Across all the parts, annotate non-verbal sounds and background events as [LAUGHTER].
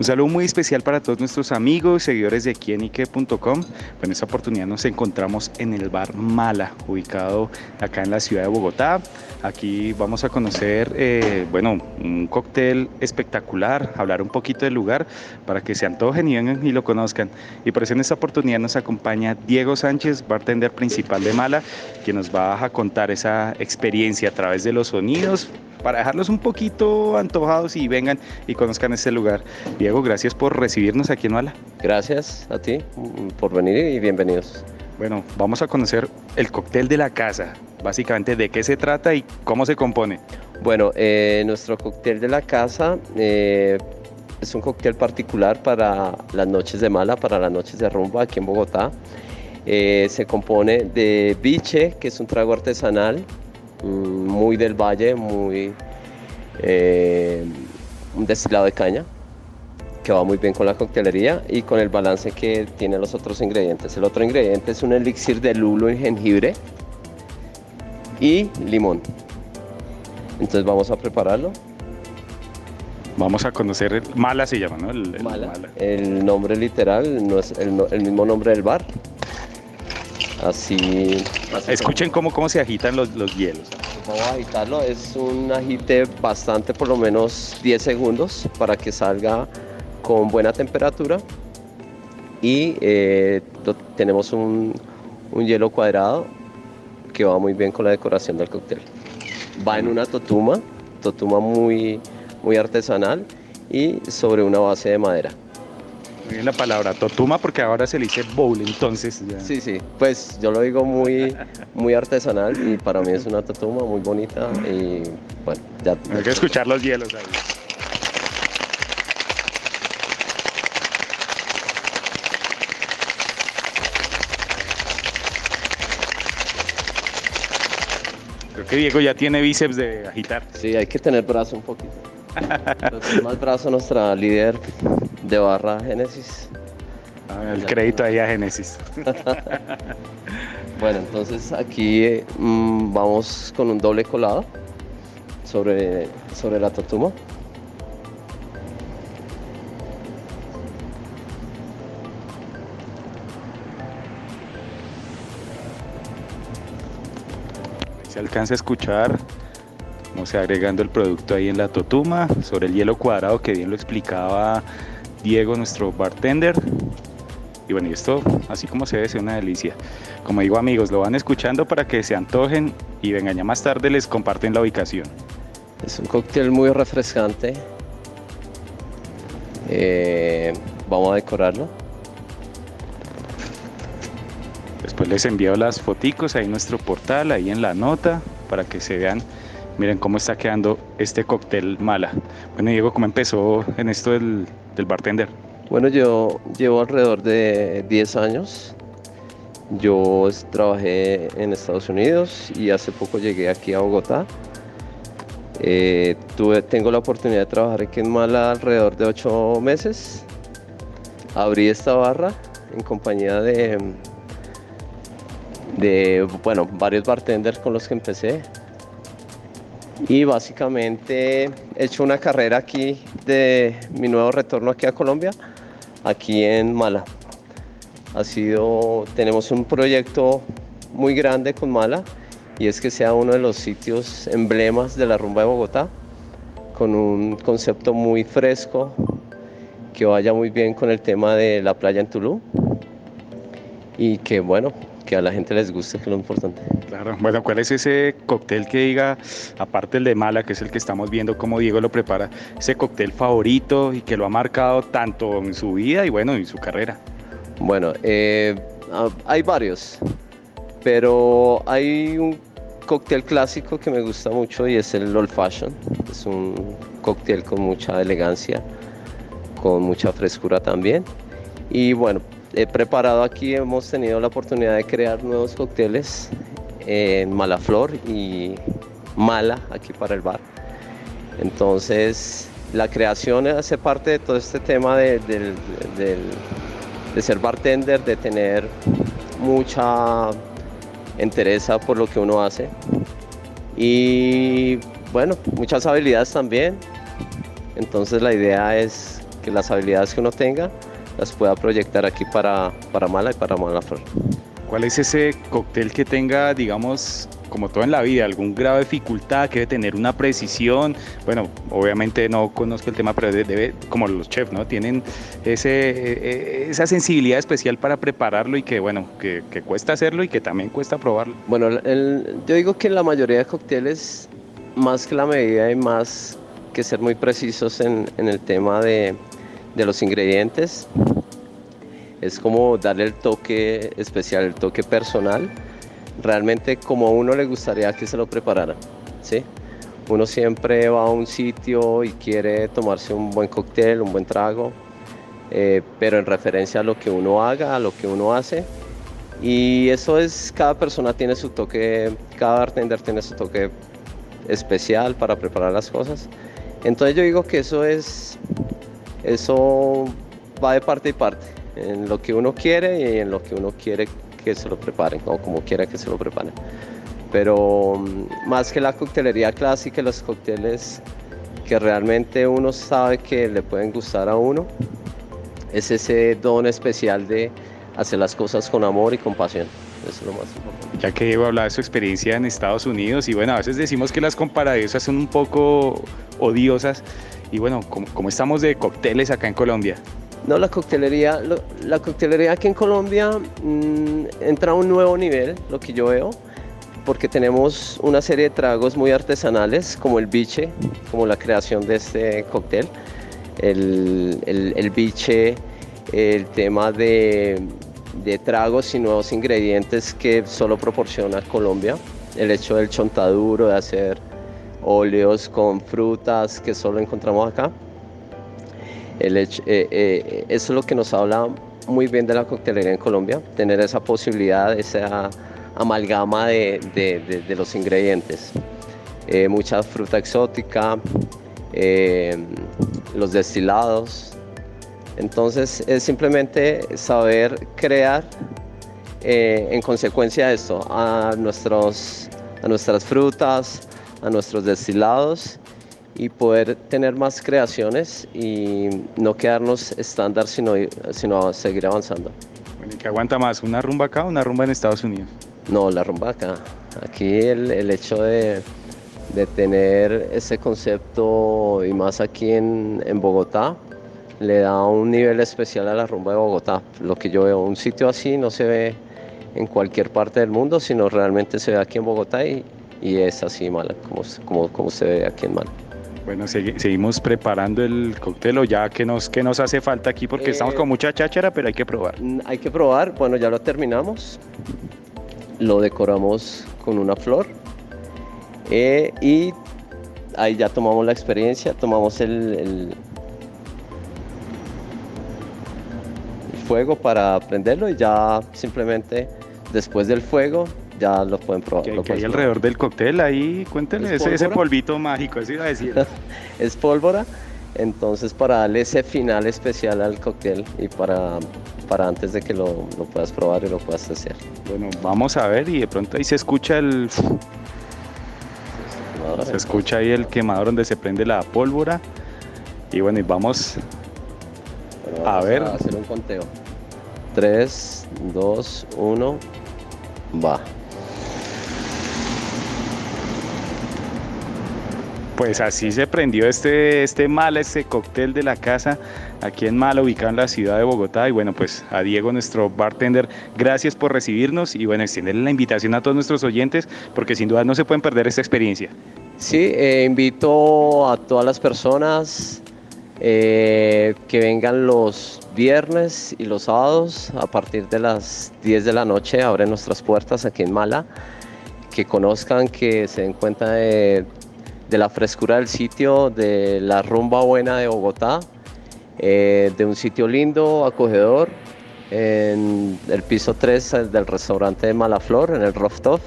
Un saludo muy especial para todos nuestros amigos, seguidores de quienique.com. En esta oportunidad nos encontramos en el bar Mala, ubicado acá en la ciudad de Bogotá. Aquí vamos a conocer, eh, bueno, un cóctel espectacular, hablar un poquito del lugar para que se antojen y vengan y lo conozcan. Y por eso en esta oportunidad nos acompaña Diego Sánchez, bartender principal de Mala, quien nos va a contar esa experiencia a través de los sonidos para dejarlos un poquito antojados y vengan y conozcan este lugar. Diego, gracias por recibirnos aquí en Mala. Gracias a ti por venir y bienvenidos. Bueno, vamos a conocer el cóctel de la casa. Básicamente, ¿de qué se trata y cómo se compone? Bueno, eh, nuestro cóctel de la casa eh, es un cóctel particular para las noches de mala, para las noches de rumba aquí en Bogotá. Eh, se compone de biche, que es un trago artesanal, muy del valle, muy un destilado de caña que va muy bien con la coctelería y con el balance que tiene los otros ingredientes. El otro ingrediente es un elixir de lulo y jengibre y limón. Entonces vamos a prepararlo. Vamos a conocer, el, Mala se llama, ¿no? El, mala. el nombre literal no es el, mismo nombre del bar. Así. Escuchen cómo, cómo se agitan los, los hielos. Vamos a agitarlo, es un agite bastante, por lo menos 10 segundos, para que salga con buena temperatura y eh, tenemos un, hielo cuadrado que va muy bien con la decoración del cóctel. Va en una totuma, totuma muy, muy artesanal y sobre una base de madera. Muy bien la palabra totuma porque ahora se le dice bowl, entonces. Sí, sí, pues yo lo digo muy, muy artesanal y para mí es una totuma muy bonita y bueno, ya. Hay que escuchar los hielos ahí. que Diego ya tiene bíceps de agitar. Sí, hay que tener brazo un poquito. más brazo nuestra líder de barra Génesis. Ah, el crédito ahí a Génesis. [LAUGHS] bueno, entonces aquí mm, vamos con un doble colado sobre, sobre la tortuma. Se alcanza a escuchar cómo se agregando el producto ahí en la totuma sobre el hielo cuadrado que bien lo explicaba Diego, nuestro bartender. Y bueno, y esto así como se ve es una delicia. Como digo amigos, lo van escuchando para que se antojen y vengan ya más tarde les comparten la ubicación. Es un cóctel muy refrescante. Eh, vamos a decorarlo. Después les envío las foticos ahí en nuestro portal, ahí en la nota, para que se vean, miren cómo está quedando este cóctel mala. Bueno, Diego, ¿cómo empezó en esto del, del bartender? Bueno, yo llevo alrededor de 10 años. Yo trabajé en Estados Unidos y hace poco llegué aquí a Bogotá. Eh, tuve, tengo la oportunidad de trabajar aquí en Mala alrededor de 8 meses. Abrí esta barra en compañía de, de bueno, varios bartenders con los que empecé. Y básicamente he hecho una carrera aquí de mi nuevo retorno aquí a Colombia, aquí en Mala. Ha sido, tenemos un proyecto muy grande con Mala y es que sea uno de los sitios emblemas de la rumba de Bogotá, con un concepto muy fresco, que vaya muy bien con el tema de la playa en Tulum y que bueno, que a la gente les guste, que es lo importante. Claro, bueno, ¿cuál es ese cóctel que diga, aparte el de Mala, que es el que estamos viendo cómo Diego lo prepara, ese cóctel favorito y que lo ha marcado tanto en su vida y bueno, en su carrera? Bueno, eh, ah, hay varios, pero hay un cóctel clásico que me gusta mucho y es el Old Fashion. Es un cóctel con mucha elegancia, con mucha frescura también. Y bueno, he preparado aquí, hemos tenido la oportunidad de crear nuevos cócteles en Malaflor y Mala, aquí para el bar. Entonces, la creación hace parte de todo este tema de, de ser bartender, de tener mucha entereza por lo que uno hace. Y bueno, muchas habilidades también. Entonces la idea es que las habilidades que uno tenga las pueda proyectar aquí para, para Mala y para Malaflor. ¿Cuál es ese cóctel que tenga, digamos, como todo en la vida, algún grado de dificultad, que debe tener una precisión? Bueno, obviamente no conozco el tema, pero debe, como los chefs, ¿no? Tienen ese, e, esa sensibilidad especial para prepararlo y que, bueno, que, cuesta hacerlo y que también cuesta probarlo. Bueno, yo digo que la mayoría de cócteles, más que la medida y más que ser muy precisos en, en el tema de, de los ingredientes, es como darle el toque especial, el toque personal, realmente como a uno le gustaría que se lo preparara. ¿sí? Uno siempre va a un sitio y quiere tomarse un buen cóctel, un buen trago, eh, pero en referencia a lo que uno haga, a lo que uno hace. Y eso es, cada persona tiene su toque, cada bartender tiene su toque especial para preparar las cosas. Entonces yo digo que eso es, eso va de parte y parte en lo que uno quiere y en lo que uno quiere que se lo preparen, o como quiera que se lo preparen. Pero mm, más que la coctelería clásica, los cócteles que realmente uno sabe que le pueden gustar a uno, es ese don especial de hacer las cosas con amor y con pasión. Eso es lo más importante. Ya que Diego hablaba de su experiencia en Estados Unidos y bueno, a veces decimos que las comparativas son un poco odiosas y bueno, ¿cómo, estamos de cócteles acá en Colombia? No, la coctelería, la coctelería aquí en Colombia mm, entra a un nuevo nivel, lo que yo veo, porque tenemos una serie de tragos muy artesanales, como el biche, como la creación de este cóctel. El, el, biche, el tema de, de, tragos y nuevos ingredientes que solo proporciona Colombia, el hecho del chontaduro, de hacer óleos con frutas que solo encontramos acá eh, eh, eso es lo que nos habla muy bien de la coctelería en Colombia, tener esa posibilidad, esa amalgama de, los ingredientes. Eh, mucha fruta exótica, los destilados. Entonces es simplemente saber crear en consecuencia de esto a, nuestros, a nuestras frutas, a nuestros destilados y poder tener más creaciones y no quedarnos estándar, sino, sino seguir avanzando. Bueno, ¿y qué aguanta más? ¿Una rumba acá o una rumba en Estados Unidos? No, la rumba acá. Aquí el, el hecho de, de, tener ese concepto y más aquí en, en Bogotá le da un nivel especial a la rumba de Bogotá. Lo que yo veo, un sitio así no se ve en cualquier parte del mundo, sino realmente se ve aquí en Bogotá y, y es así mala como, como, como se ve aquí en Mala. Bueno, seguimos preparando el cóctel o ya que nos, que nos hace falta aquí porque estamos con eh, mucha cháchara, pero hay que probar. Hay que probar, bueno, ya lo terminamos. Lo decoramos con una flor. Eh, y ahí ya tomamos la experiencia, tomamos el, el, fuego para prenderlo y ya simplemente después del fuego ya lo pueden probar. ¿Qué, hay alrededor del cóctel? Ahí cuéntenle ese, ese, polvito mágico, así iba a decir. [LAUGHS] es pólvora, entonces para darle ese final especial al cóctel y para, para antes de que lo, lo puedas probar y lo puedas hacer. Bueno, vamos a ver y de pronto ahí se escucha el... Se escucha ahí el quemador donde se prende la pólvora. Y bueno, y vamos, a ver. A hacer un conteo. 3, 2, 1, va. Pues así se prendió este, este Mala, este cóctel de la casa aquí en Mala, ubicado en la ciudad de Bogotá. Y bueno, pues a Diego, nuestro bartender, gracias por recibirnos y bueno, extenderle la invitación a todos nuestros oyentes porque sin duda no se pueden perder esta experiencia. Sí, eh, invito a todas las personas eh, que vengan los viernes y los sábados a partir de las 10 de la noche, abren nuestras puertas aquí en Mala, que conozcan, que se den cuenta de de la frescura del sitio, de la rumba buena de Bogotá, eh, de un sitio lindo, acogedor, en el piso 3 del restaurante de Malaflor, en el Rooftop.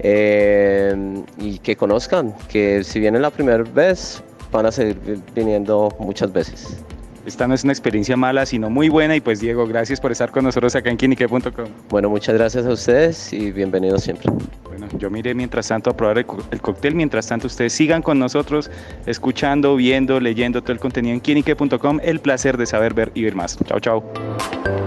Eh, y que conozcan que si vienen la primera vez, van a seguir viniendo muchas veces. Esta no es una experiencia mala, sino muy buena. Y pues Diego, gracias por estar con nosotros acá en quinique.com. Bueno, muchas gracias a ustedes y bienvenidos siempre. Bueno, yo miré mientras tanto a probar el, el, cóctel, mientras tanto ustedes sigan con nosotros, escuchando, viendo, leyendo todo el contenido en quinique.com. El placer de saber, ver y ver más. Chao, chao.